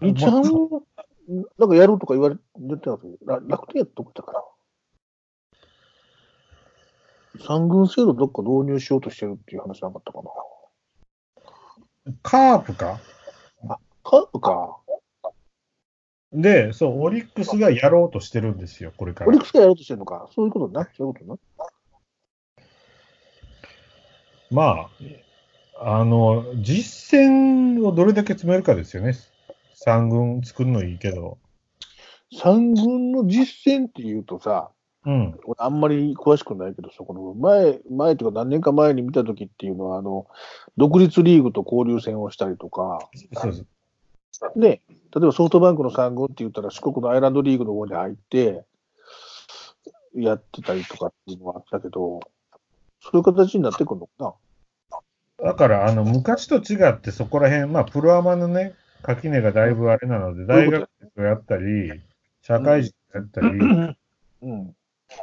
日ハム、なんかやるとか言われてたけ楽天やったとこだから。三軍制度どっか導入しようとしてるっていう話なかったかな。カープか？カープか。で、そう、オリックスがやろうとしてるんですよ、これからオリッ。クスがやろうとしてるのか。そういうことな？そういうことな？まあ、あの、実践をどれだけ詰めるかですよね。三軍作るのいいけど。三軍の実践っていうとさ、うん。俺あんまり詳しくないけど、そこの前、前というか何年か前に見た時っていうのは、あの、独立リーグと交流戦をしたりとか、で例えばソフトバンクの三軍って言ったら四国のアイランドリーグの方に入って、やってたりとかっていうのはあったけど、そういう形になってくるのかな。だから、あの、昔と違ってそこら辺、まあ、プロアマのね、垣根がだいぶあれなので、大学生をやったり、社会人やったり、うん。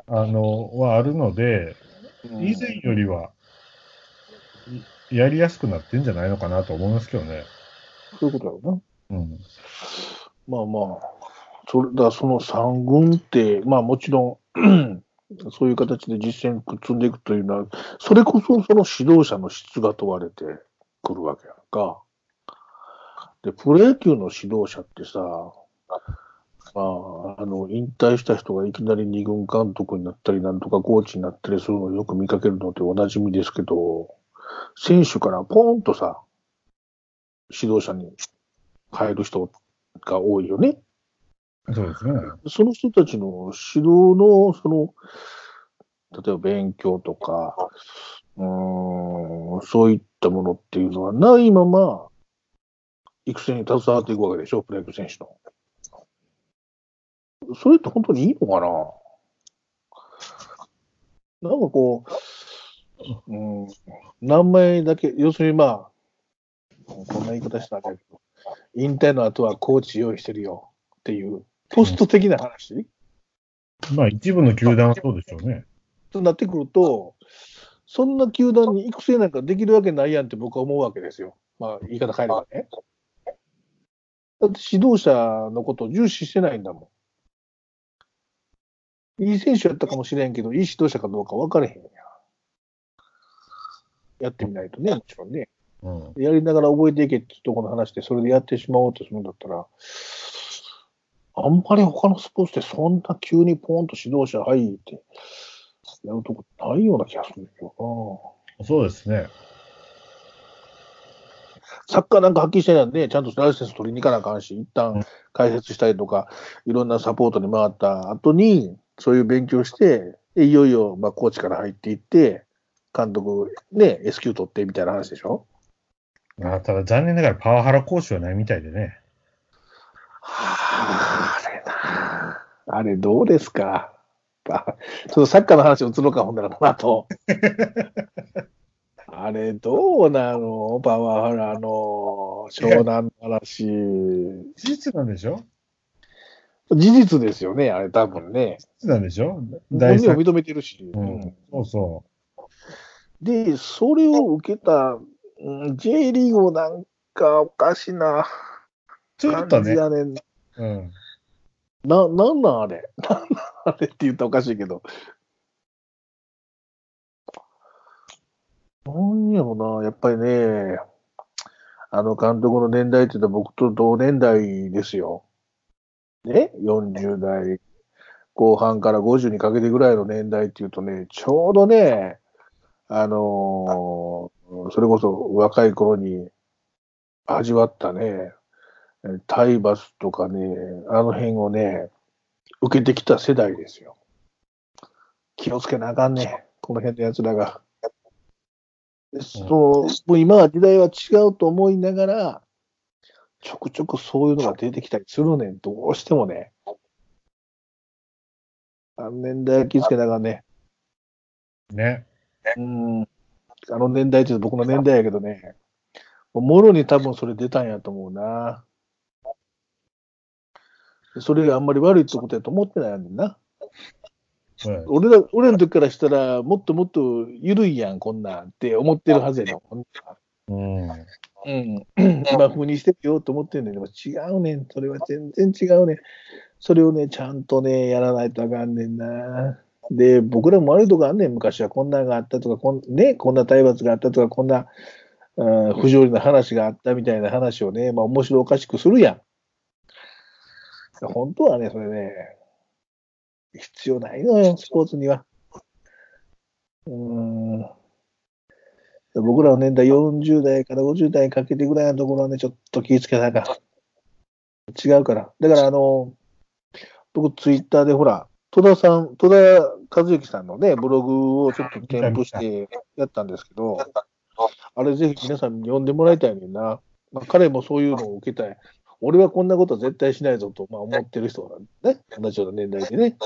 あの、はあるので、以前よりは、いやりやすくなってんじゃないのかなと思いますけどね。そういうことだろうな。うん。まあまあ、それだ、その三軍って、まあもちろん、そういう形で実践積んでいくというのは、それこそその指導者の質が問われてくるわけやんか。で、プロ野球の指導者ってさ、まあ、あの、引退した人がいきなり二軍監督になったり、なんとかコーチになったりするのをよく見かけるのっておなじみですけど、選手からポーンとさ、指導者に変える人が多いよね。そうですね。その人たちの指導の、その、例えば勉強とか、うーん、そういったものっていうのはないまま、育成に携わっていくわけでしょ、プロ野球選手の。それって本当にいいのかな？なんかこう、うん、名前だけ、要するにまあ、こんな言い方したらあれだけど、引退の後はコーチ用意してるよっていう、ポスト的な話、まあ、一部の球団はそうでしょうね。となってくると、そんな球団に育成なんかできるわけないやんって僕は思うわけですよ。まあ、言い方変えればね。だって指導者のことを重視してないんだもん。いい選手やったかもしれんけど、いい指導者かどうか分からへんやん。やってみないとね、もちろんね。うん。やりながら覚えていけってとこの話で、それでやってしまおうとするんだったら、あんまり他のスポーツでそんな急にポンと指導者入ってやるとこないような気がするんだけどそうですね。な。サッカーなんかはっきりしてないんで、ちゃんとライセンス取りに行かなあかんし、一旦解説したりとか、いろんなサポートに回った後に、そういう勉強して、でいよいよ、まあ、コーチから入っていって、監督、ね、S q 取ってみたいな話でしょ？まあ、ただ残念ながらパワハラ講師はないみたいでね。はあ、あれな。あれどうですか？あちょっとサッカーの話を移ろうか、ほんならこの後。あれどうなの？パワハラの湘南の話。事実なんでしょ？事実ですよね、あれ多分ね。事実なんでしょ？本第三人を認めてるし。うん。そうそで、それを受けた、うん J リーグもなんかおかしなう。ちょっとね。感じやねん。うん。な、なんなんあれ？なんなんあれって言ったらおかしいけど。なんやろな、やっぱりね、あの監督の年代って言ったら僕と同年代ですよ。ね ?40 代後半から50にかけてぐらいの年代っていうとね、ちょうどね、あのーそれこそ若い頃に味わったね、え体罰とかね、あの辺をね、受けてきた世代ですよ。気をつけなあかんね、この辺の奴らが。でそうもう今は時代は違うと思いながら、ちょくちょくそういうのが出てきたりするねん、どうしてもね。あの年代は気をつけなあかんね。ね。うん。あの年代って僕の年代やけどね、もろに多分それ出たんやと思うな。それがあんまり悪いってことやと思ってないやんな。うん俺ら、俺の時からしたら、もっともっと緩いやん、こんなんって思ってるはずやねん。うん。うん。今風にしてるよと思ってんねんけど、違うねん。それは全然違うねん。それをね、ちゃんとね、やらないとあかんねんな。で、僕らも悪いとこあんねん。昔はこんなのがあったとか、こん,、ね、こんな体罰があったとか、こんな、うん不条理な話があったみたいな話をね、まあ面白おかしくするやん。本当はね、それね、必要ないのよ、スポーツには。うーん。僕らの年代40代から50代にかけてぐらいのところはね、ちょっと気ぃつけながら。違うから。だから、あの、僕ツイッターでほら、戸田さん、戸田和幸さんのね、ブログをちょっと添付してやったんですけど、あれぜひ皆さんに読んでもらいたいねんな。まあ、彼もそういうのを受けたい。俺はこんなことは絶対しないぞと、まあ、思ってる人なんね。同じような年代でね。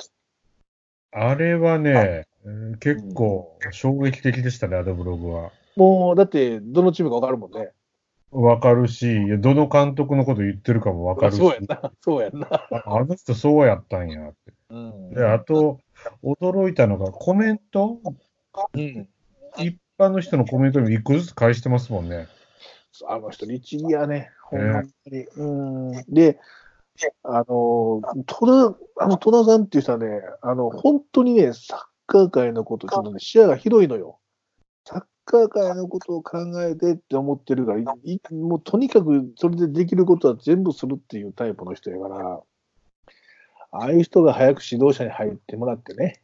あれはね、うん結構衝撃的でしたね、あのブログは。もう、だって、どのチームかわかるもんね。わかるし、どの監督のこと言ってるかもわかるし。そうやんな。そうやんな。ああの人そうやったんやって。うんで、あと、驚いたのがコメント？うん。一般の人のコメントに一個ずつ返してますもんね。あの人、律儀やね。ほんまに。うん。で、あの、戸田、あの、戸田さんっていう人はね、あの、本当にね、サッカー界のこと、ちょっとね、視野が広いのよ。サッカー界のことを考えてって思ってるから、いいもうとにかくそれでできることは全部するっていうタイプの人やから、ああいう人が早く指導者に入ってもらってね、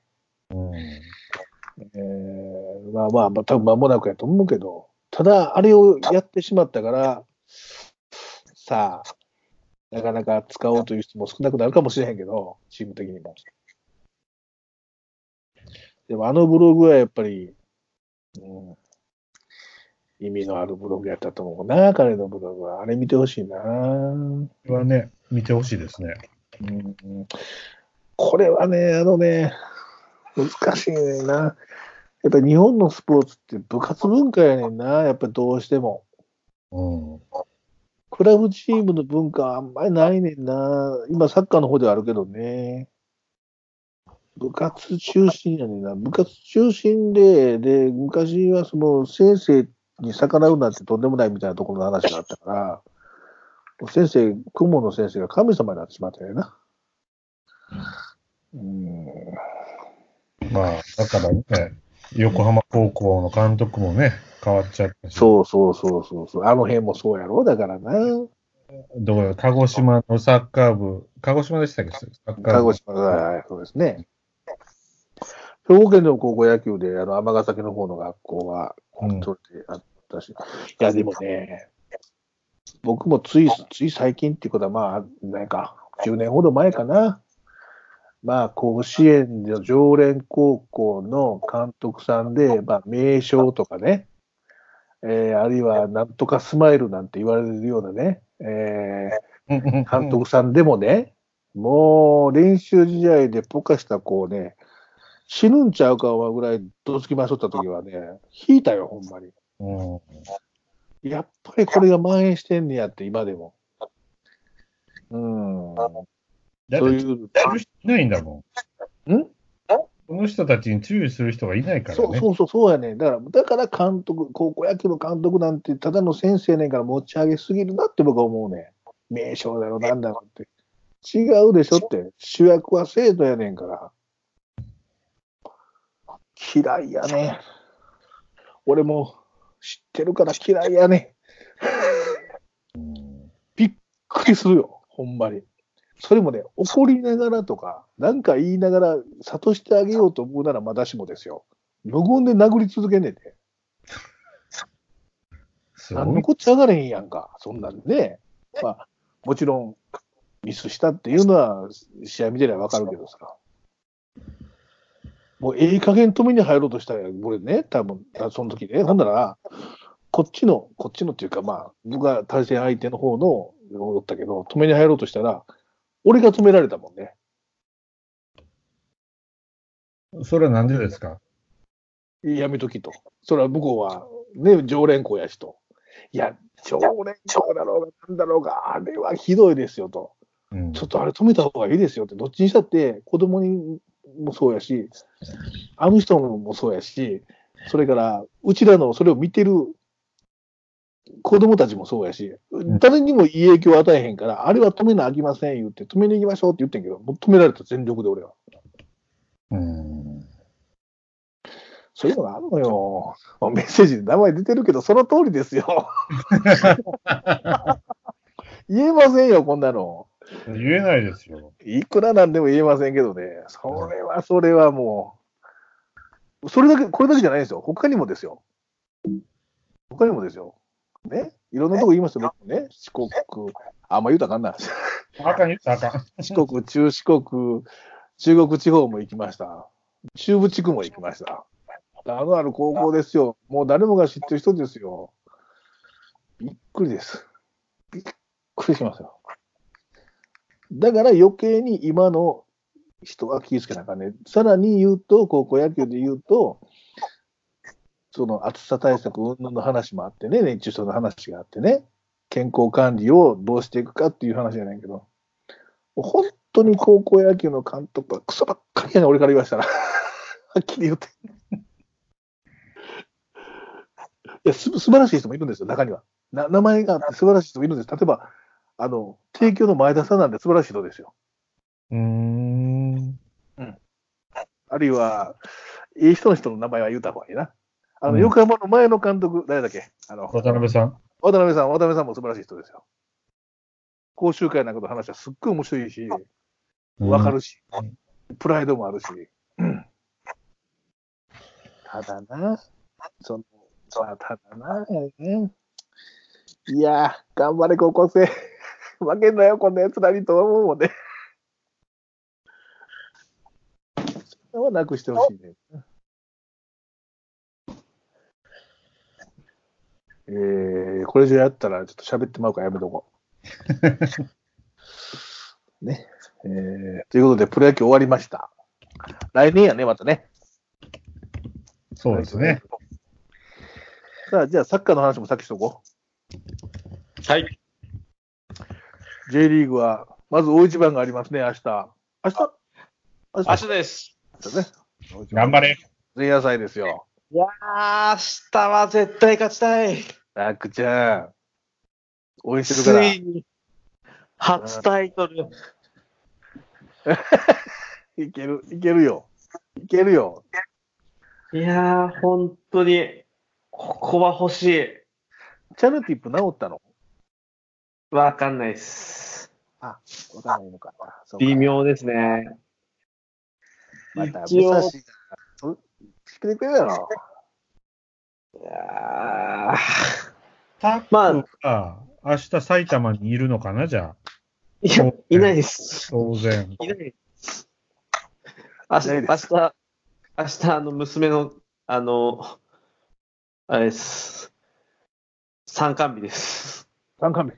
うん。えーまあまあ、まあ、多分間もなくやと思うけど、ただ、あれをやってしまったから、さあ、なかなか使おうという人も少なくなるかもしれへんけど、チーム的にも。でも、あのブログはやっぱり、うん、意味のあるブログやったと思うな、彼のブログは。あれ見てほしいな。これはね、見てほしいですね。うんこれはね、あのね、難しいねんな。やっぱり日本のスポーツって部活文化やねんな、やっぱりどうしても。うん。クラブチームの文化あんまりないねんな。今サッカーの方ではあるけどね。部活中心やねんな。部活中心で、で、昔はその先生に逆らうなんてとんでもないみたいなところの話があったから、先生、顧問の先生が神様になってしまったよな。うん。まあ、だからね、横浜高校の監督もね、変わっちゃったし。そうそうそうそうそう。あの辺もそうやろだからな。どうや鹿児島のサッカー部、鹿児島でしたっけ？サッカー部鹿児島が、そうですね。兵庫県の高校野球で、あの、尼崎の方の学校は、うんそれであったし。いや、でもね、僕もつい、つい最近っていうことは、まあ、なんか、10年ほど前かな。まあ、甲子園の常連高校の監督さんで、まあ、名称とかね、えーあるいは、なんとかスマイルなんて言われるようなね、えー監督さんでもね、もう練習試合でポカした子をね、死ぬんちゃうかぐらいどつきましょった時はね、引いたよ、ほんまに。うん。やっぱりこれが蔓延してんねやって、今でも。うん。そういう。やる人いないんだもん。ん？この人たちに注意する人がいないからね。そうそうそう、そうやね。だから、だから監督、高校野球の監督なんて、ただの先生ねんから持ち上げすぎるなって僕は思うね。名称だろ、なんだろって。違うでしょって。主役は生徒やねんから。嫌いやね。俺も知ってるから嫌いやね。うんびっくりするよ、ほんまに。それもね、怒りながらとか、なんか言いながら、諭してあげようと思うならまだしもですよ。無言で殴り続けんねんで。何のこっちゃ上がれへんやんか、そんなんね。まあ、もちろん、ミスしたっていうのは、試合見てりゃわかるけどさ。もう、ええ加減止めに入ろうとしたら、俺ね、多分その時ね、ほんなら、こっちの、こっちのっていうか、まあ、僕が対戦相手の方の、だったけど、止めに入ろうとしたら、俺が止められたもんね。それはなんでですか？やめときと。それは向こうは、ね、常連校やしと。いや、常連校だろうが、なんだろうが、あれはひどいですよと。うんちょっとあれ止めた方がいいですよって、どっちにしたって子供にもそうやし、あの人もそうやし、それから、うちらのそれを見てる子供たちもそうやし、誰にもいい影響を与えへんから、あれは止めなあきません言って、止めに行きましょうって言ってんけど、止められた全力で俺は。うん。そういうのがあるのよ。メッセージで名前出てるけど、その通りですよ。言えませんよ、こんなの。言えないですよ。いくらなんでも言えませんけどね。それは、それはもう、それだけ、これだけじゃないですよ。他にもですよ。他にもですよ。ね。いろんなとこ言いますよ、僕ね。四国、あんま言うたらあかんな。あかん言ったらあかん。四国、中四国、中国地方も行きました。中部地区も行きました。あのある高校ですよ。もう誰もが知ってる人ですよ。びっくりです。びっくりしますよ。だから余計に今の人は気をつけなあかんね。さらに言うと、高校野球で言うと、その暑さ対策云々の話もあってね、熱中症の話があってね、健康管理をどうしていくかっていう話じゃないけど、本当に高校野球の監督はクソばっかりやね、俺から言わしたら。はっきり言って。いや、す、素晴らしい人もいるんですよ、中には。な、名前があって素晴らしい人もいるんです。例えば、あの、帝京の前田さんなんて素晴らしい人ですよ。うーん。あるいは、いい人の人の名前は言うた方がいいな。あの、うん横浜の前の監督、誰だっけ？あの、渡辺さん。渡辺さん、渡辺さんも素晴らしい人ですよ。講習会なんかの話はすっごい面白いし、わかるし、プライドもあるし。うんただな、その、まあ、ただな、ね、いやー、頑張れ高校生。負けんなよ、こんな奴らにと思うもんね。それはなくしてほしいね。えー、これ以上やったらちょっと喋ってまうからやめとこう。ね。えー、ということで、プロ野球終わりました。来年やね、またね。そうですね。。さあ、じゃあサッカーの話もさっきしとこはい。う。J リーグは、まず大一番がありますね、明日。明日？明明日です。日ね。頑張れ。前夜祭ですよ。いやー、明日は絶対勝ちたい。ダックちゃん。応援してるから。ついに、初タイトル。いける、いけるよ。いけるよ。いやー、本当に、ここは欲しい。チャルティップ治ったの？わかんないっす。わかんないのか。微。妙ですね。また、武蔵が、してくれるやろ。いやータッまあクが明日埼玉にいるのかなじゃあ？いや、いないです。当然。いないです。明日、明日、明日、あの、娘の、あの、あれです。参観日です。参観日。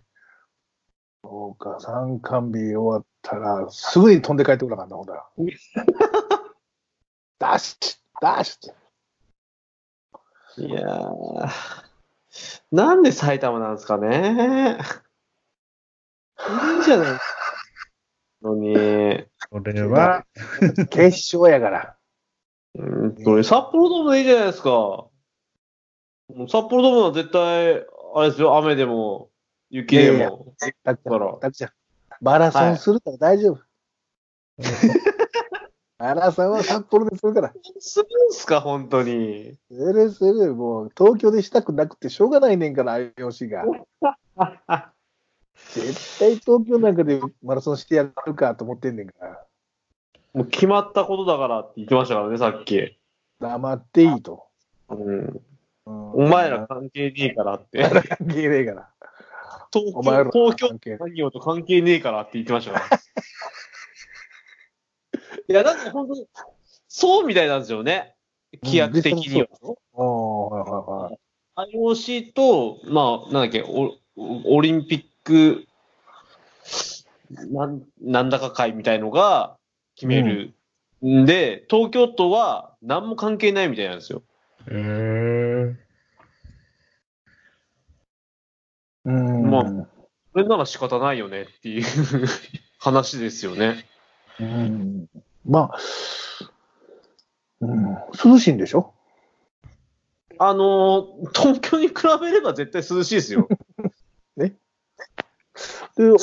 そうか、参観日終わったら、すぐに飛んで帰ってこなかった、ほんだら。ダッシュダッシュって。いやー、なんで埼玉なんですかね。いいじゃないのに、それは、決勝やから。うんと札幌ドームでいいじゃないですか。もう札幌ドームは絶対、あれですよ、雨でも、雪でいやいやも。タックちゃだからん、ん。マラソンするから大丈夫。マラソンは札幌でするから。するんすか、本当に。するする。もう、東京でしたくなくてしょうがないねんから、IOC が。絶対東京なんかでマラソンしてやるかと思ってんねんから。もう決まったことだからって言ってましたからね、さっき。黙っていいと。うん、うんお前ら関係ねえからって。関係ねえから。東京、東京業と関係ねえからって言ってましたから。いや、だって本当に、そうみたいなんですよね。規約的には。おーはいはいはい。IOC と、まあ、なんだっけ、オオリンピック、なん、なんだか会みたいのが決める。んで、東京都は何も関係ないみたいなんですよ。へーうん。まあそれなら仕方ないよねっていう 話ですよね。うん、まあ、うん、涼しいんでしょ？あのー東京に比べれば絶対涼しいですよ。で、今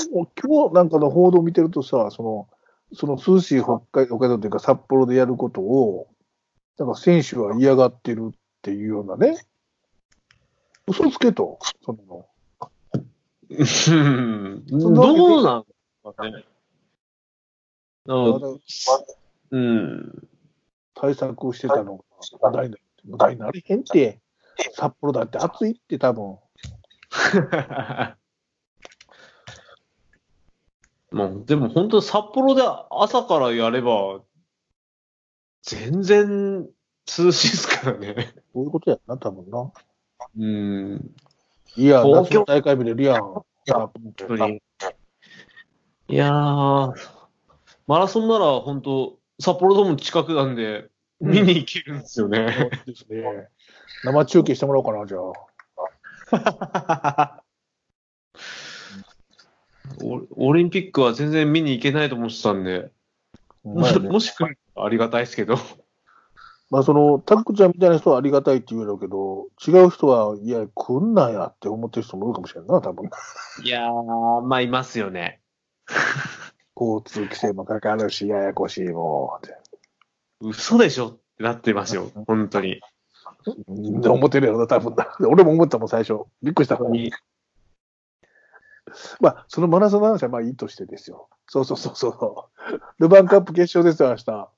日なんかの報道を見てるとさ、その、その涼しい北海北海道というか札幌でやることを、なんか選手は嫌がってるっていうようなね。嘘つけと、その、どうなんですかね。うんうん。対策をしてたのが話題にな話題になれへんって、札幌だって暑いって多分。もう、でも本当札幌で朝からやれば、全然涼しいですからね。そういうことやな、多分な。うん。いや、東京大会見れるやん。本当に。いやー、マラソンなら本当、札幌ドーム近くなんで、見に行けるんですよね。そうですね。生中継してもらおうかな、じゃあ。オオリンピックは全然見に行けないと思ってたんで、ね もし来るありがたいですけど。まあ、その、タックちゃんみたいな人はありがたいって言うだろうけど、違う人は、いや、来んなやって思ってる人もいるかもしれんな、多分。いやー、まあいますよね。交通規制もかかるし、ややこしいもんって。嘘でしょ？ってなってますよ、本当に。で思ってるやろな、多分な。俺も思ったもん、最初。びっくりした。まあ、そのマラソンの話はまあいいとしてですよ。そうそうそうそう。ルヴァンカップ決勝ですよ、明日。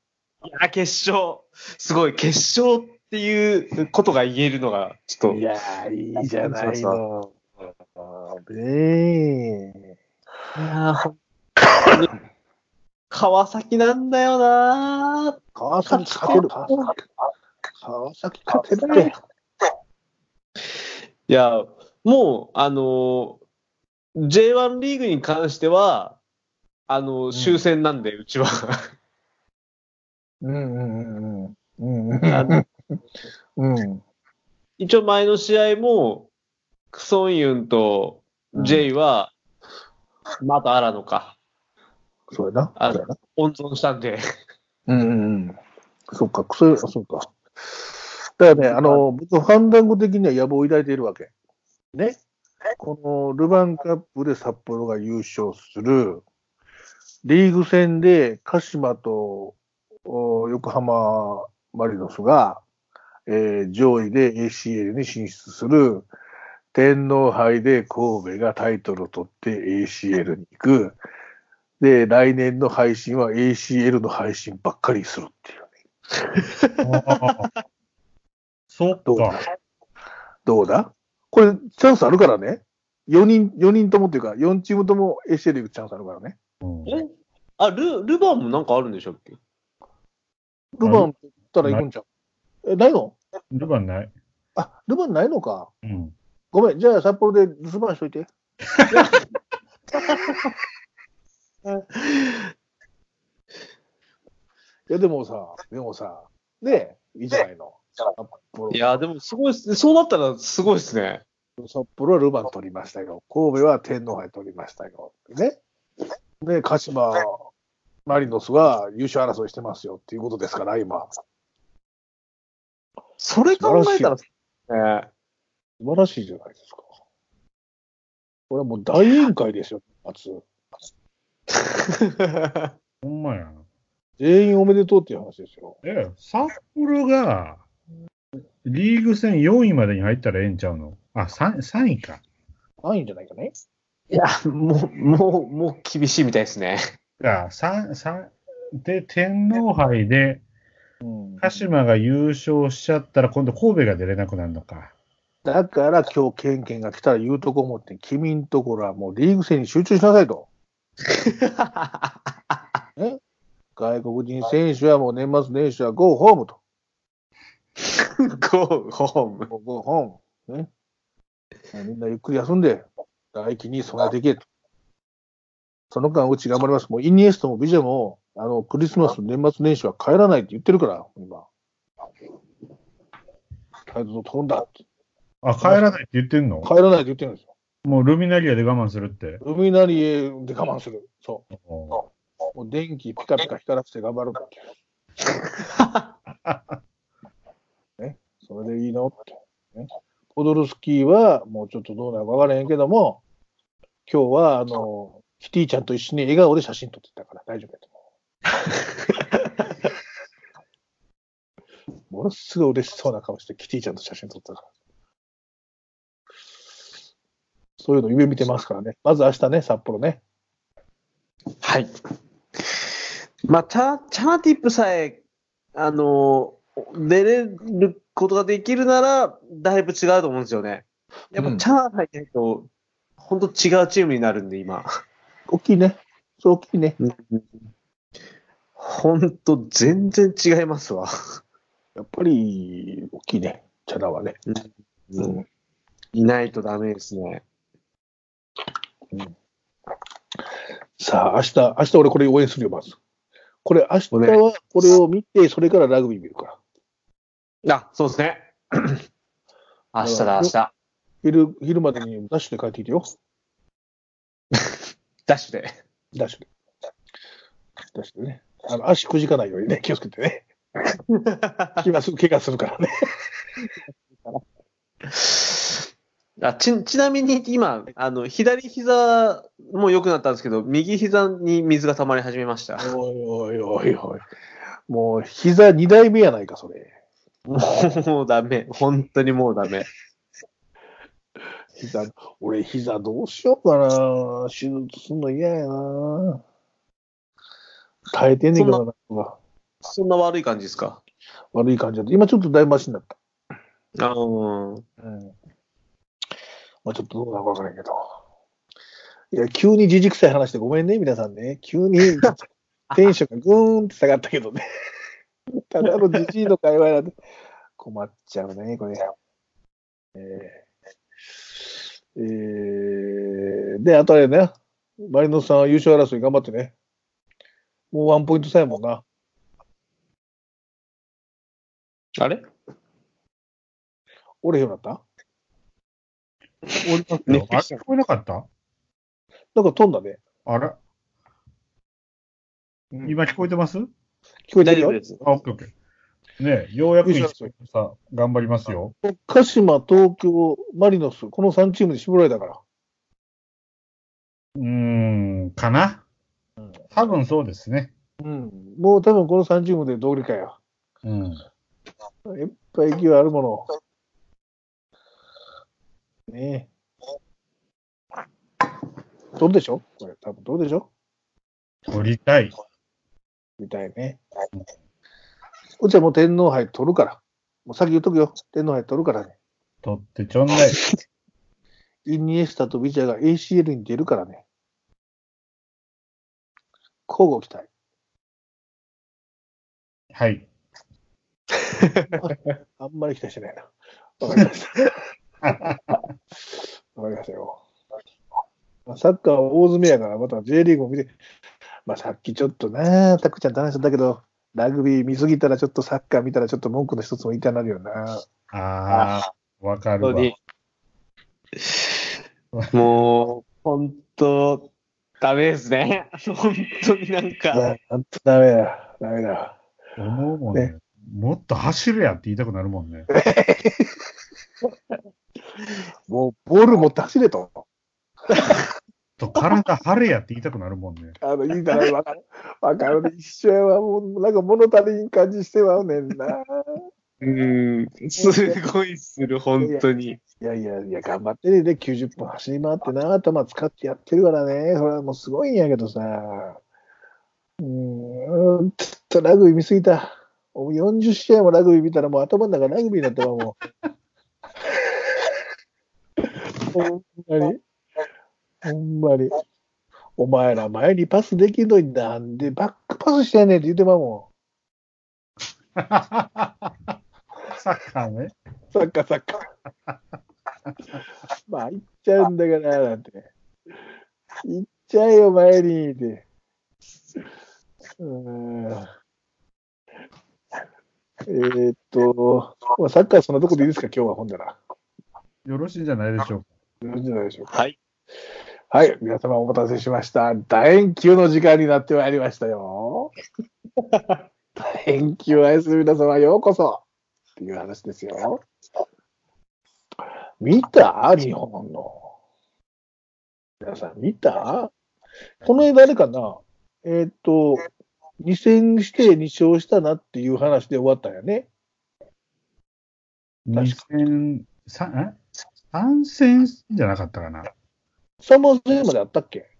いや、決勝。すごい、決勝っていうことが言えるのが、ちょっいやー、いいじゃないの。ねえ。と。いやー、ほん川崎なんだよな川崎勝てる。川崎勝てるって。いや、もう、あのー J1 リーグに関しては、あのー終戦なんで、うちは。うんうんうんうん。うんあのうん。一応前の試合も、クソンユンと J は、また荒野か、そうやな。あ。温存したんで。うんうんうん。そっか、それ、そうか。だからね、あの、僕、ファンダンゴ的には野望を抱いているわけ。ね。このルヴァンカップで札幌が優勝する、リーグ戦で鹿島とお横浜マリノスが、えー上位で ACL に進出する、天皇杯で神戸がタイトルを取って ACL に行く、で、来年の配信は ACL の配信ばっかりするっていうね。そっどうだ？か。どうだ？これ、チャンスあるからね。4人、4人ともっていうか、4チームとも ACL 行くチャンスあるからね。うんえ？あ、ル、ルヴァンもなんかあるんでしたっけ？ルヴァンって言ったら行くんちゃう？え、ないの？ルヴァンない。あ、ルヴァンないのか。うん。ごめん、じゃあ札幌で留守番しといて。いや、でもさ、でもさ、ねいいじゃないの。札幌いや、でもすごいっすね。そうなったらすごいですね。札幌はルヴァン取りましたよ。神戸は天皇杯取りましたよ。ね。で、鹿島、マリノスは優勝争いしてますよっていうことですから、今。それ考えたら、ね、素晴らしいじゃないですか。これはもう大宴会ですよ、夏。ほんまや。全員おめでとうっていう話ですよ。え、札幌が、リーグ戦4位までに入ったらええんちゃうの？あ、3, 3位か。ないんじゃないかね。いや、もう、もう、もう厳しいみたいですね。が、三三で、天皇杯で、うん、鹿島が優勝しちゃったら、今度神戸が出れなくなるのか。だから今日、ケンケンが来たら言うとこ思って、君んところはもうリーグ戦に集中しなさいと。ね、外国人選手はもう年末年始は Go home と。ゴー、ホーム。Go home。ね。みんなゆっくり休んで、来季に備えていけと。その間、うち頑張ります。もうイニエストもビジャも、あの、クリスマス、年末年始は帰らないって言ってるから、今。飛んだって。あ、帰らないって言ってんの？帰らないって言ってるんですよ。もうルミナリアで我慢するって。ルミナリエで我慢する。そおう。もう電気ピカピカ光らせて頑張るって。ね。それでいいのって。ポドルスキーはもうちょっとどうなるかわからへんけども、今日は、あの、キティちゃんと一緒に笑顔で写真撮ってたから大丈夫やと思う。ものすごい嬉しそうな顔してキティちゃんと写真撮ってたから。そういうの夢見てますからね。まず明日ね、札幌ね。はい。まあ、チャ、チャナティップさえ、あの、出れることができるなら、だいぶ違うと思うんですよね。やっぱ、うんチャナ入ってないと、本当違うチームになるんで、今。大きいね。そう大きいね。本当全然違いますわ。やっぱり大きいね。チャラはね。うんいないとダメですね。さあ、明日、明日俺これ応援するよ、まず。これ、明日はこれを見て、それからラグビー見るから。あ、そうですね。明日だ、明日。昼、昼までにダッシュで帰ってきてよ。ダッシュで。ダッシュで。ダッシュでね。あの、足くじかないようにね、気をつけてね。今すぐ怪我するからね。あち、ちなみに今、あの、左膝も良くなったんですけど、右膝に水が溜まり始めました。おいおいおいおい。もう、膝二代目やないか、それ。もうダメ。本当にもうダメ。膝、俺、膝どうしようかな。手術すんの嫌やな。耐えてんねんけどな、そんな悪い感じですか？悪い感じだった。今ちょっとだいぶマシになった。あーうん。まあちょっとどうなのかわからんけど。いや、急にじじくさい話でごめんね、皆さんね。急に テンションがぐーんって下がったけどね。ただのじじいの会話なんで困っちゃうね、これ。えー、えー、で、あとあれね、マリノスさんは優勝争い頑張ってね。もうワンポイントさえもんな。あれ？折れへんようになった？おりますよ。あれ？聞こえなかった？なんか飛んだね。あら？うん今聞こえてます？聞こえてるよ。あ、オッケーオッケー。ねえようやくさ、頑張りますよ。鹿島、東京、マリノス、この3チームで絞られたから。うーん、かな？多分そうですね。うん。もう多分この3チームで同理かよ。うん。いっぱい勢いあるもの。ねえ。どうでしょこれ、多分どうでしょ取りたい。みたいね。うちはもう天皇杯取るから。もう先言っとくよ。天皇杯取るからね。取ってちょんだい。イニエスタとビジャが ACL に出るからね。交互期待。はい。あんまり期待してないな。わかりました。わかりましたよ。まあサッカーは大詰めやから、また J リーグも見て、まあさっきちょっとな、タクちゃんと話したけど、ラグビー見すぎたらちょっとサッカー見たらちょっと文句の一つも言いたなるよな。ああ、わかるわ。もう、本当、ダメですね。本当になんか、なんとダメだ。ダメだ。思うもんね。もっと走るやって言いたくなるもんね。もうボール持って走れと。と体張れやって言いたくなるもんね。あの、いいだろ、わかる。わかるね。一緒やわ。もう、なんか物足りん感じしてまうねんな。うん、すごいする、本当に。いやいやいや、頑張ってね。で、90分走り回ってな、頭使ってやってるからね。それはもうすごいんやけどさ。うーん、うんちょっとラグビー見すぎた。もう40試合もラグビー見たらもう頭の中ラグビーになってわ、もう。ほんまに。ほんまに。お前ら前にパスできんのになんでバックパスしてんねんって言ってまうもサッカーね。ん。サッカーサッカー。まあ、行っちゃうんだから、なんて。行っちゃえよ、前に、って。うーん。えーっと、まあ、サッカーそんなとこでいいですか、今日は、ほんだら。よろしいんじゃないでしょうか。よろしいでしょうか？はい。はい。皆様お待たせしました。楕円球の時間になってまいりましたよ。楕円球を愛する皆様、ようこそっていう話ですよ。見た？日本の。皆さん見た？この絵あかな？えっ、と、2戦して2勝したなっていう話で終わったんやね。2戦、3、参戦じゃなかったかな。3本戦まであったっけ？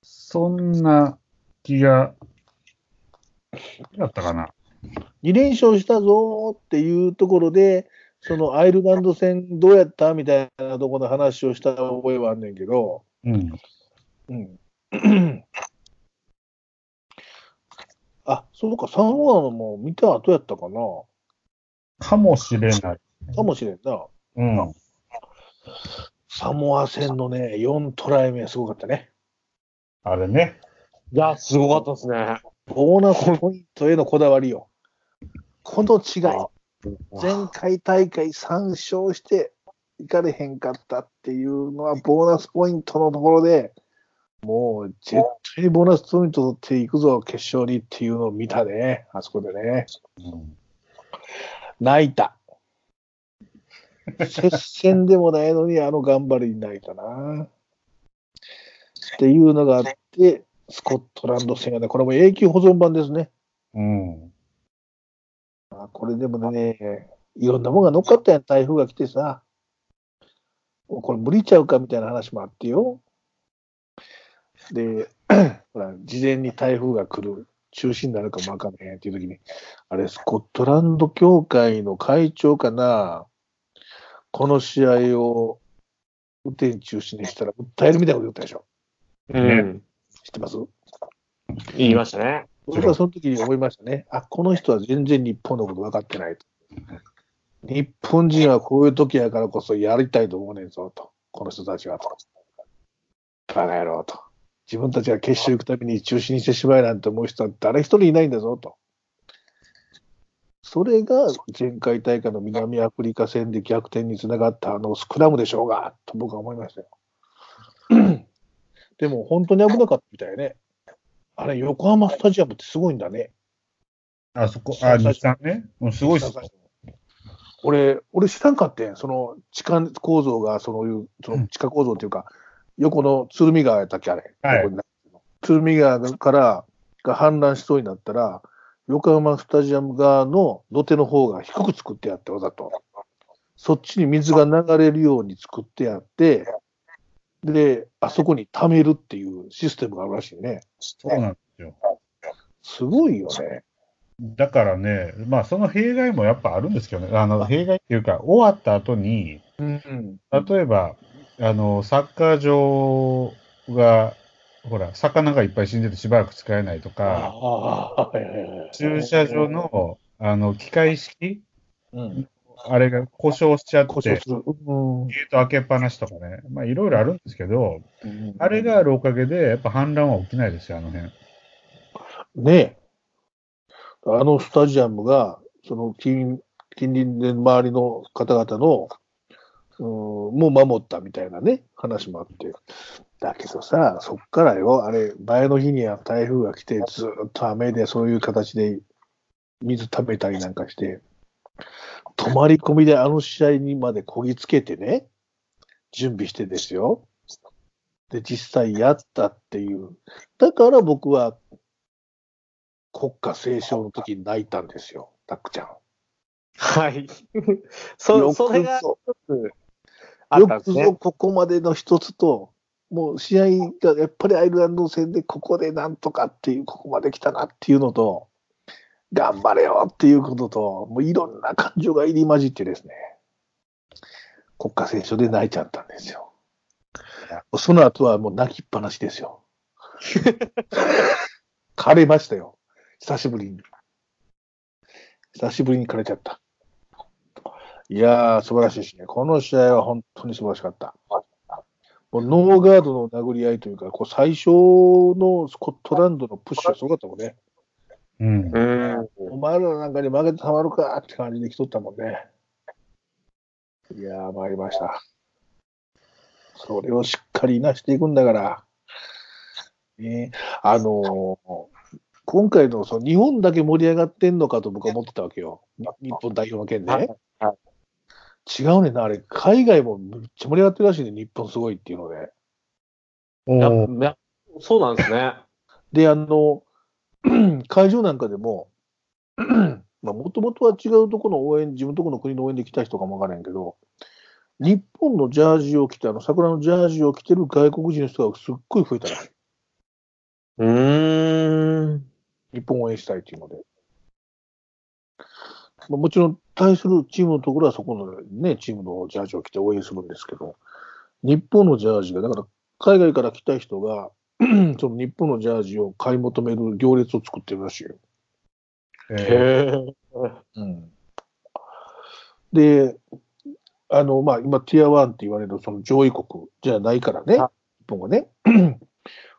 そんな気が、あったかな。2連勝したぞっていうところで、そのアイルランド戦どうやったみたいなとこの話をした覚えはあんねんけど、うん。うんあ、そうか、サモアのも見た後やったかな。かもしれない。かもしれんな。うん。サモア戦のね、4トライ目すごかったね。あれね。いや、すごかったですね。ボーナスポイントへのこだわりよ。この違い。前回大会3勝していかれへんかったっていうのは、ボーナスポイントのところで、もう絶対にボーナスポイント取っていくぞ、決勝にっていうのを見たね、あそこでね。うん泣いた。接戦でもないのに、あの頑張りに泣いたな。っていうのがあって、スコットランド戦がね、これも永久保存版ですね。うん。あこれでもね、いろんなものが乗っかったやん、台風が来てさ。これ無理ちゃうかみたいな話もあってよ。で、ほら、事前に台風が来る、中止になるかもわかんないっていう時に、あれ、スコットランド協会の会長かな、この試合を雨天中止にしたら訴えるみたいなこと言ったでしょ。うん。知ってます？言いましたね。僕はその時に思いましたね。あ、この人は全然日本のこと分かってないと。日本人はこういう時やからこそやりたいと思うねんぞと。この人たちはと。バカ野郎と。自分たちが決勝行くために中止にしてしまえなんて思う人は誰一人いないんだぞと。それが前回大会の南アフリカ戦で逆転につながったあのスクラムでしょうが、と僕は思いましたよ。でも本当に危なかったみたいね。あれ、横浜スタジアムってすごいんだね。あそこ、あ、日産ね。うん、すごいっす。俺、俺知らんかってん。その地下構造が、そういう、その地下構造っていうか、横の鶴見川やったっけ、あれ。はい鶴見川から、が氾濫しそうになったら、横浜スタジアム側の土手の方が低く作ってあって、わざと。そっちに水が流れるように作ってあって、で、あそこに溜めるっていうシステムがあるらしいね。そうなんですよ。すごいよね。だからね、まあその弊害もやっぱあるんですけどね。あの、弊害っていうか、終わった後に、うん。例えば、あの、サッカー場が、ほら、魚がいっぱい死んでてしばらく使えないとあか。駐車場の、あの、機械式うん、あれが故障しちゃって、ゲート開けっぱなしとかね、まあいろいろあるんですけど、うんあれがあるおかげで、やっぱ氾濫は起きないですよ、あの辺。ねえ。あのスタジアムが、その近近隣で周りの方々の、うん、もう守ったみたいなね、話もあって。だけどさ、そっからよ、あれ、前の日には台風が来て、ずーっと雨でそういう形で水溜めたりなんかして、泊まり込みであの試合にまでこぎつけてね、準備してですよ。で、実際やったっていう。だから僕は国歌斉唱の時に泣いたんですよ、タックちゃん。はい。そ、それがぞ一つねよくぞ。ここまでの一つと、もう試合がやっぱりアイルランド戦でここでなんとかっていう、ここまで来たなっていうのと、頑張れよっていうことと、もういろんな感情が入り混じってですね、国歌斉唱で泣いちゃったんですよ。その後はもう泣きっぱなしですよ。枯れましたよ。久しぶりに。久しぶりに枯れちゃった。いやー、素晴らしいですね。この試合は本当に素晴らしかった。もうノーガードの殴り合いというか、こう最初のスコットランドのプッシュはすごかったもんね。うん。うん。お前らなんかに負けてたまるかって感じで来とったもんね。いやー、参りました。それをしっかりなしていくんだから。ね、あのー今回のその日本だけ盛り上がってんのかと僕は思ってたわけよ。に日本代表の件で、ねはい違うねんな、あれ。海外もめっちゃ盛り上がってるらしいね、日本すごいっていうので。やおーやそうなんですね。で、あの、会場なんかでも、まあ、もともとは違うところの応援、自分のところの国の応援で来た人かもわからへんけど、日本のジャージを着て、あの、桜のジャージを着てる外国人の人がすっごい増えたらしい。うーん。日本を応援したいっていうので。まあ、もちろん、対するチームのところはそこのね、チームのジャージを着て応援するんですけど、日本のジャージが、だから海外から来た人が、その日本のジャージを買い求める行列を作ってるらしいよ。えーへえ。うん、で、あの、まあ、今、ティア1って言われるその上位国じゃないからね、日あ本がね、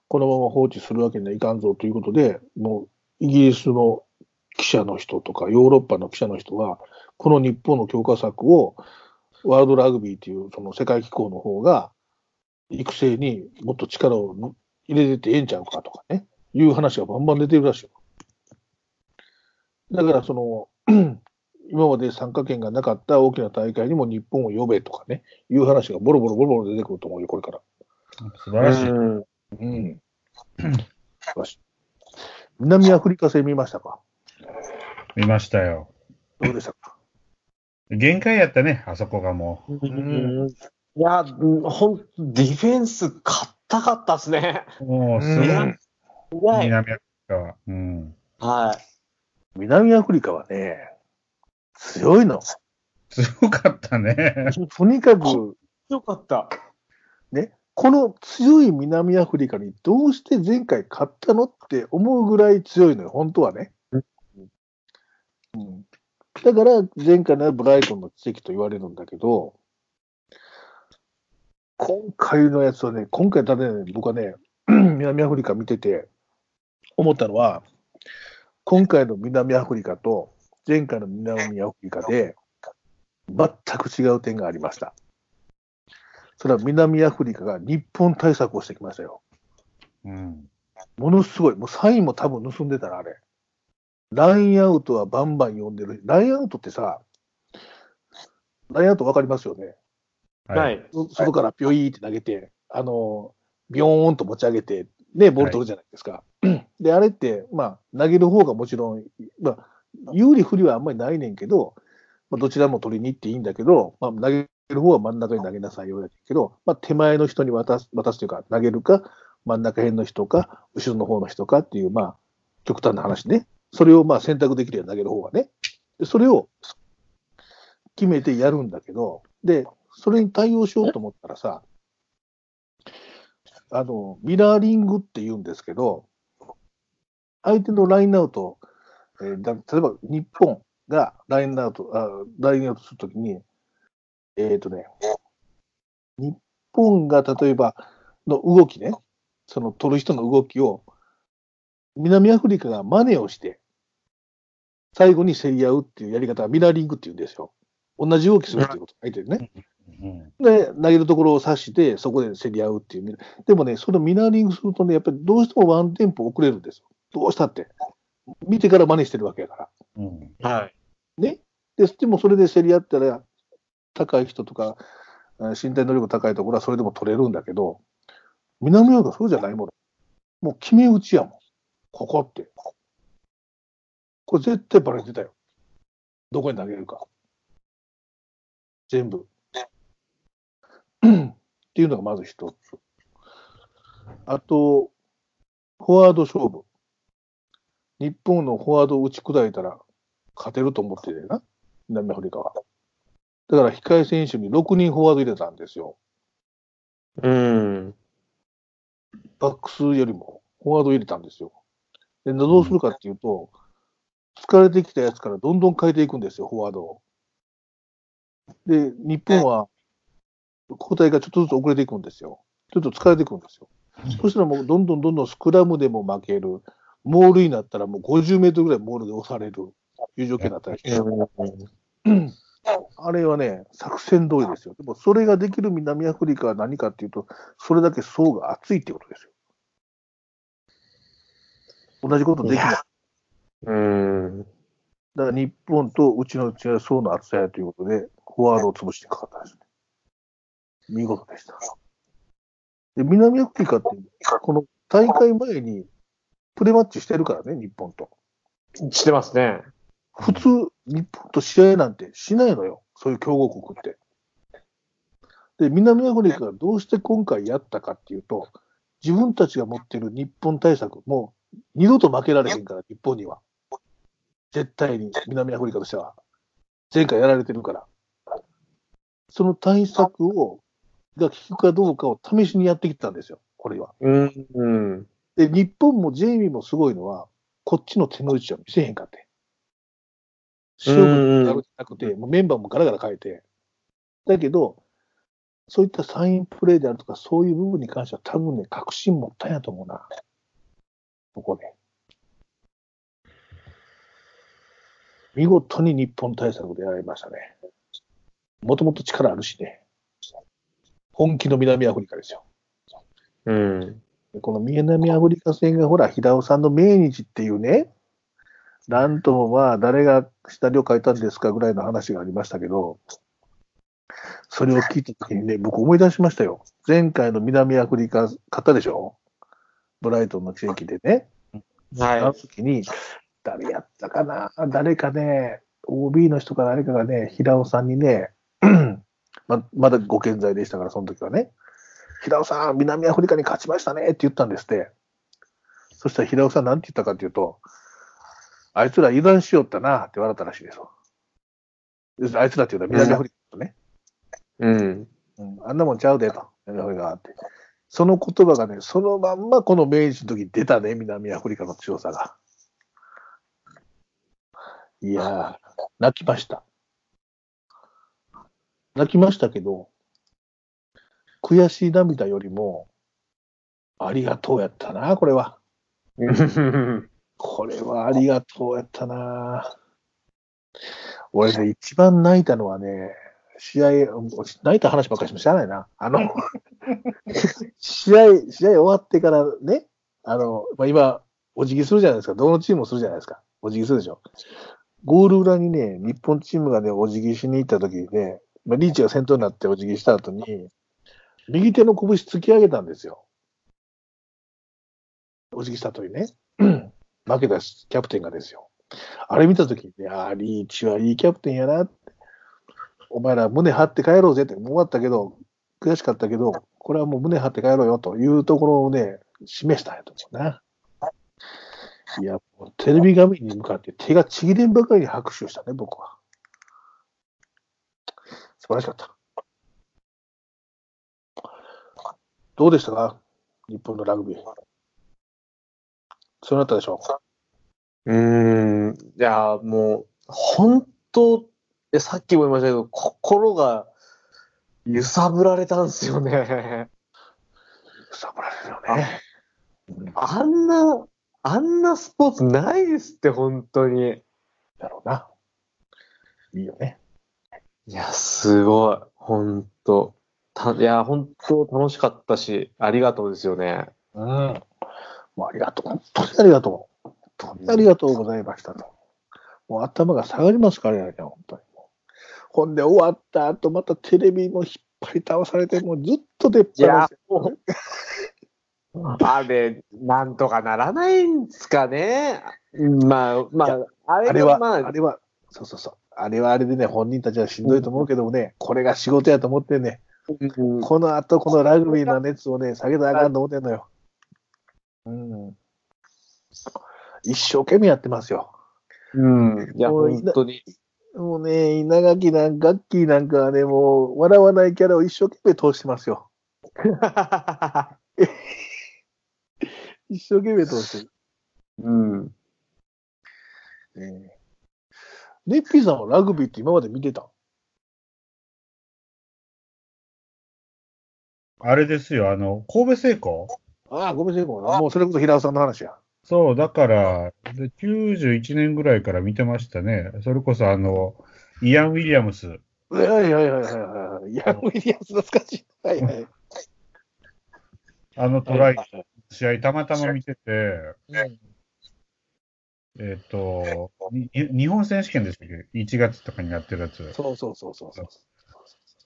このまま放置するわけにはいかんぞということで、もう、イギリスの記者の人とか、ヨーロッパの記者の人は、この日本の強化策を、ワールドラグビーというその世界機構の方が、育成にもっと力を入れててええんちゃうかとかね、いう話がバンバン出てるらしいよ。だからその、今まで参加権がなかった大きな大会にも日本を呼べとかね、いう話がボロボロボロボロ出てくると思うよ、これから。素晴らしい。うんうん。素晴らしい南アフリカ戦見ましたか？見ましたよ。どうでしたか？限界やったね、あそこがもうんいや、うんほん、ディフェンス硬かったですね。う。もう、すごい。南アフリカは。うん。はい。南アフリカはね、強いの。強かったね。とにかく、よかった。ね、この強い南アフリカにどうして前回勝ったのって思うぐらい強いのよ、本当はね。うん、だから前回のブライトンの奇跡と言われるんだけど、今回のやつはね、今回だね、僕はね、南アフリカ見てて思ったのは、今回の南アフリカと前回の南アフリカで全く違う点がありました。それは南アフリカが日本対策をしてきましたよ。うん。ものすごい。もうサインも多分盗んでたらあれ。ラインアウトはバンバン読んでる。ラインアウトってさ、ラインアウトわかりますよね？は。い。そ外からピョイーって投げて、あの、ビヨーンと持ち上げて、ね、ボール取るじゃないですか。で、あれって、まあ、投げる方がもちろん、まあ、有利不利はあんまりないねんけど、まあ、どちらも取りに行っていいんだけど、まあ、投げる方は真ん中に投げなさいよやけど、まあ、手前の人に渡す、渡すというか、投げるか、真ん中辺の人か、後ろの方の人かっていう、まあ、極端な話ね。それをまあ選択できるように投げる方がね。それを決めてやるんだけど、で、それに対応しようと思ったらさ、あの、ミラーリングって言うんですけど、相手のラインアウト、えーだ例えば日本がラインアウト、あラインアウトするときに、えっ、とね、日本が例えばの動きね、その取る人の動きを、南アフリカが真似をして、最後に競り合うっていうやり方はミラーリングって言うんですよ。同じ動きするっていうこと書いてるね。うん。で、投げるところを指して、そこで競り合うっていう。でもね、それをミラーリングするとね、やっぱりどうしてもワンテンポ遅れるんですよ。どうしたって。見てから真似してるわけやから。うん。はい。ね。で、でもそれで競り合ったら、高い人とか、あ身体能力高いところはそれでも取れるんだけど、南アフリカそうじゃないもの。もう決め打ちやもん。ここって。これ絶対バレてたよ。どこに投げるか。全部。っていうのがまず一つ。あと、フォワード勝負。日本のフォワードを打ち砕いたら勝てると思ってるな。南アフリカは。だから控え選手に6人フォワード入れたんですよ。うん。バックスよりもフォワード入れたんですよ。で、どうするかっていうと、疲れてきたやつからどんどん変えていくんですよ、フォワードを。で、日本は交代がちょっとずつ遅れていくんですよ。ちょっと疲れていくんですよ。そしたらもうどんどんどんどんスクラムでも負ける。モールになったらもう50メートルぐらいモールで押される。いう状況になったりして。あれはね、作戦通りですよ。でも、それができる南アフリカは何かっていうと、それだけ層が厚いってことですよ。同じことできない。うん。だから日本とうちのうちは層の厚さやということで、フォワードを潰してかかったですね。見事でした。で、南アフリカって、この大会前にプレマッチしてるからね、日本と。してますね。普通、日本と試合なんてしないのよ。そういう強豪国って。で、南アフリカがどうして今回やったかっていうと、自分たちが持ってる日本対策、もう二度と負けられへんから、日本には。絶対に、南アフリカとしては。前回やられてるから。その対策を、が効くかどうかを試しにやってきたんですよ、これは。うん。うん。で、日本もジェイミーもすごいのは、こっちの手の内を見せへんかって。勝負になるんじゃなくて、もうメンバーもガラガラ変えて。だけど、そういったサインプレーであるとか、そういう部分に関しては多分ね、確信持ったんやと思うな。ここで。見事に日本対策でやられましたね。もともと力あるしね。本気の南アフリカですよ。うん。でこの南アフリカ戦がほら、平尾さんの命日っていうね、なんともまあ、誰がシナリオ書いたんですかぐらいの話がありましたけど、それを聞いたときにね、僕思い出しましたよ。前回の南アフリカ、勝ったでしょブライトンの地域でね。あのは時に、誰やったかな？誰かね、OB の人か誰かがね、平尾さんにね、ままだご健在でしたから、その時はね、平尾さん、南アフリカに勝ちましたねって言ったんですって。そしたら平尾さんなんて言ったかっていうと、あいつら油断しよったなって笑ったらしいですよ。あいつらっていうのは南アフリカとね、い。うん。うん、あんなもんちゃうでと、南アフリカって。その言葉がね、そのまんまこの明治の時に出たね、南アフリカの強さが。いやー、泣きました。泣きましたけど、悔しい涙よりも、ありがとうやったな、これは。これはありがとうやったな。俺ね、一番泣いたのはね、試合、泣いた話ばっかりしても知らないな。あの、試合、試合終わってからね、あの、まあ、今、お辞儀するじゃないですか。どのチームもするじゃないですか。お辞儀するでしょ。ゴール裏にね、日本チームがね、お辞儀しに行った時にね、まあ、リーチが先頭になってお辞儀した後に、右手の拳突き上げたんですよ。お辞儀した後にね。負けたキャプテンがですよ。あれ見た時にね、ああ、リーチはいいキャプテンやなって。お前ら胸張って帰ろうぜって、もう終わったけど、悔しかったけど、これはもう胸張って帰ろうよというところをね、示したんやと思うな。いや、もうテレビ画面に向かって手がちぎれんばかりに拍手をしたね、僕は。素晴らしかった。どうでしたか？日本のラグビー。そうなったでしょうーん。いや、もう、本当、やさっきも言いましたけど、心が揺さぶられたんですよね。揺さぶられるよね。あんな、あんなスポーツないですって、本当に。だろうな。いいよね。いや、すごい。本当た、いや、本当楽しかったし、ありがとうですよね。うん。もうありがとう。本当にありがとう。本当にありがとうございましたと。もう頭が下がりますからね、本当に。ほんで終わった後、またテレビも引っ張り倒されて、もうずっと出っいや放し。、もう、あれ、なんとかならないんですかね。まあ、まいあ、ああれは、れがまああ、れは、そうそうそう。あれはあれでね、本人たちはしんどいと思うけどもね、これが仕事やと思ってね、うんこの後、このラグビーの熱をね、下げたらあかんと思ってんのよ。うん。一生懸命やってますよ。うん。いや、本当に。もうね、稲垣なんか、ガッキーなんかはね、もう、笑わないキャラを一生懸命通してますよ。一生懸命通してる。うん。ねネッピーさんはラグビーって今まで見てた？あれですよ、あの、神戸製鋼？ああ、ごめんなさい、もうそれこそ平尾さんの話や。そう、だから、で91年ぐらいから見てましたね。それこそあの、イアン・ウィリアムス。はいはいはいはいはい。ヤン・ウィリアムス懐かしい。はいはい。あのトライ、試合たまたま見てて、えっ、とに、日本選手権でしたっけ ?1 月とかにやってるやつ。そうそうそうそうそう。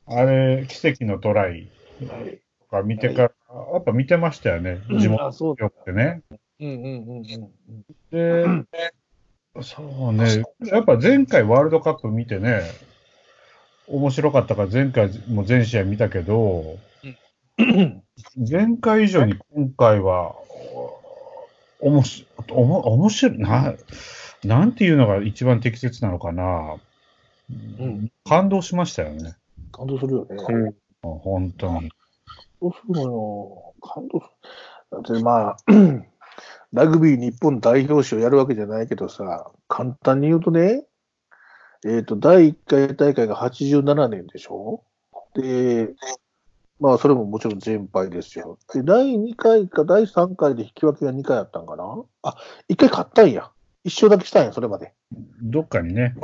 あれ、奇跡のトライはいとか見てから、やっぱ見てましたよね。地元あ、そうだ。よくてね。うんうんうんうん。で、そうね。やっぱ前回ワールドカップ見てね、面白かったから前回も全試合見たけど、前回以上に今回は、おもし、おも、面白い、な、なんていうのが一番適切なのかな。ん感動しましたよね。感動するよね。うん。本当に。どうするのよ。感動する。だってまあ、ラグビー日本代表賞やるわけじゃないけどさ、簡単に言うとね、えっ、と、第1回大会が87年でしょ？で、まあ、それももちろん全敗ですよ。で、第2回か第3回で引き分けが2回あったんかな？あ、1回勝ったんや。一勝だけしたんや、それまで。どっかにね、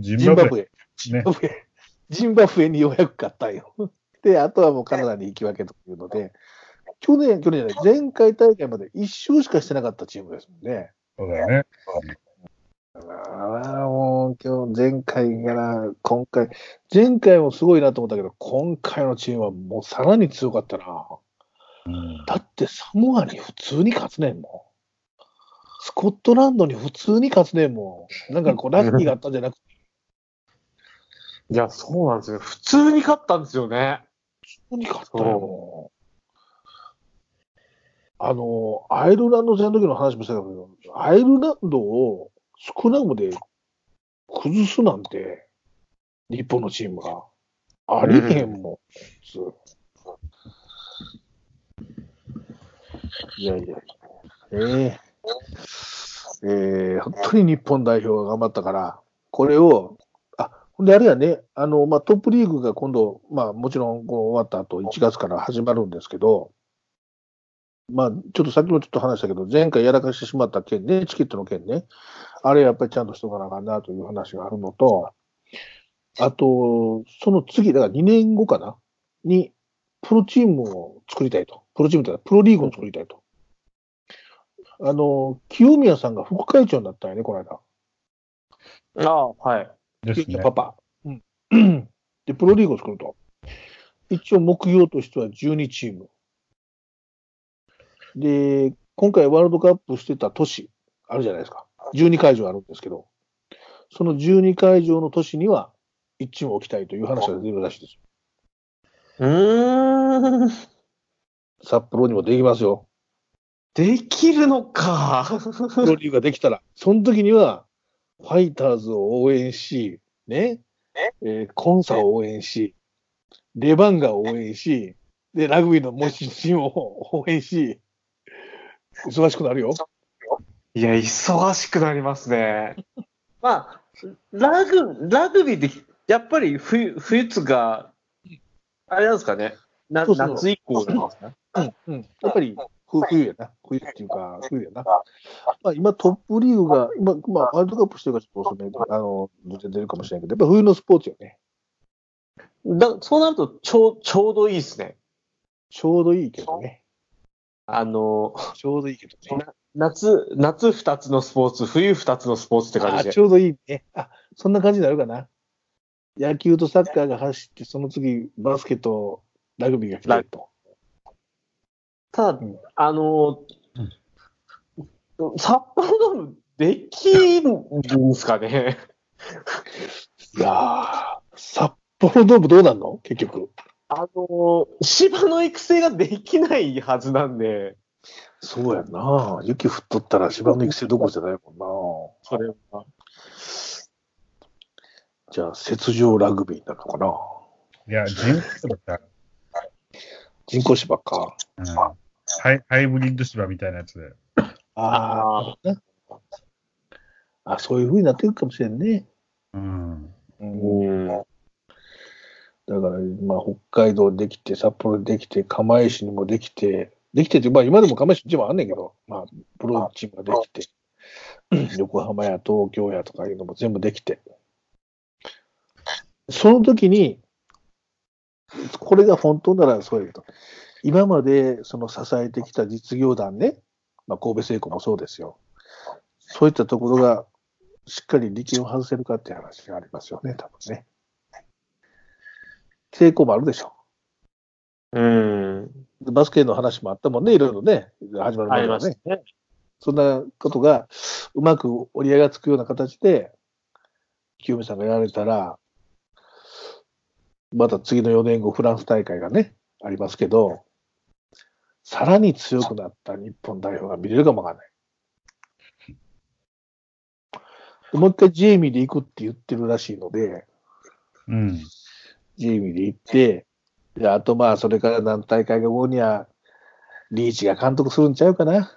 ジジンバブエ。ね。ジンバブエ。ジンバブエにようやく勝ったんよ。で、あとはもうカナダに引き分けというので、去年、去年じゃない、前回大会まで1勝しかしてなかったチームですもんね。そうだよね。ああ、もう今日、前回から今回、前回もすごいなと思ったけど、今回のチームはもうさらに強かったな。うんだってサモアに普通に勝つねんもん。スコットランドに普通に勝つねんもん。なんかこう、ラッキーがあったんじゃなくて、いや、そうなんですよ。普通に勝ったんですよね。普通に勝ったよ。あの、アイルランド戦の時の話もしたけど、アイルランドを少なくもで崩すなんて、日本のチームが。ありえんもん、いやいや、ええええ本当に日本代表が頑張ったから、これを、あ、ほんであれやね、あの、まあ、トップリーグが今度、まあ、もちろんこう終わった後、1月から始まるんですけど、まあ、ちょっとさっきもちょっと話したけど、前回やらかしてしまった件ね、チケットの件ね、あれやっぱりちゃんとしとかなあかんなという話があるのと、あと、その次、だから2年後かなに、プロチームを作りたいと。プロチームというか、プロリーグを作りたいと。あの、清宮さんが副会長になったんやね、この間。ああ、はい。ですねパ。パ。うん。で、プロリーグを作ると。一応目標としては12チーム。で、今回ワールドカップしてた都市あるじゃないですか。12会場あるんですけど、その12会場の都市には1チーム置きたいという話が出てるらしいですよ。うーん。札幌にもできますよ。できるのか。プロリーグができたら。その時には、ファイターズを応援し、ね、えーコンサを応援し、レバンガを応援し、で、ラグビーのもう一チームを応援し、忙しくなるよ。いや、忙しくなりますね。まあ、ラグ、ラグビーって、やっぱり冬、冬つが、あれなんですかね。なそうそう夏以降なんですか？うん、うん。やっぱり、ふ冬やな。冬っていうか、冬やな。まあ、今、トップリーグが、今、まあ、ワールドカップしてるからちょっと遅め、あの、全然出るかもしれないけど、やっぱ冬のスポーツよね。だそうなると、ちょう、ちょうどいいですね。ちょうどいいけどね。あの、ちょうどいいけどね。夏、夏二つのスポーツ、冬二つのスポーツって感じであち。ょうどいいね。あ、そんな感じになるかな。野球とサッカーが走って、その次、バスケとラグビーが来てると。ただうん、あの、札幌ドームできるんですかね。いやー、札幌ドームどうなんの？結局。あの、芝の育成ができないはずなんで、そうやんな。雪降っとったら芝の育成どころじゃないもそれは。んな。じゃあ、雪上ラグビーになるのかな。いや、人工芝だ。人工芝か。うんハイハイブリッド芝みたいなやつで。ああ。あ、そういう風になっていくかもしれんね。うん。うんうん。だから、まあ、北海道できて、札幌できて、釜石にもできて、できてって、まあ、今でも釜石チームあんねんけど、まあ、プロチームができて、横浜や東京やとかいうのも全部できて、その時に、これが本当ならそうやけど、今までその支えてきた実業団ね、まあ、神戸製鋼もそうですよ。そういったところがしっかり力を外せるかっていう話がありますよね、多分ね。成功もあるでしょうん。う。バスケの話もあったもんね、いろいろね、始まるあり前はね。ますね。そんなことがうまく折り合いがつくような形で、清美さんがやられたら、また次の4年後、フランス大会がね、ありますけど、さらに強くなった日本代表が見れるかもわかんない。でもう一回ジェイミーで行くって言ってるらしいので、うん。ジェイミーで行って、であとまあ、それから何大会か後には、リーチが監督するんちゃうかな。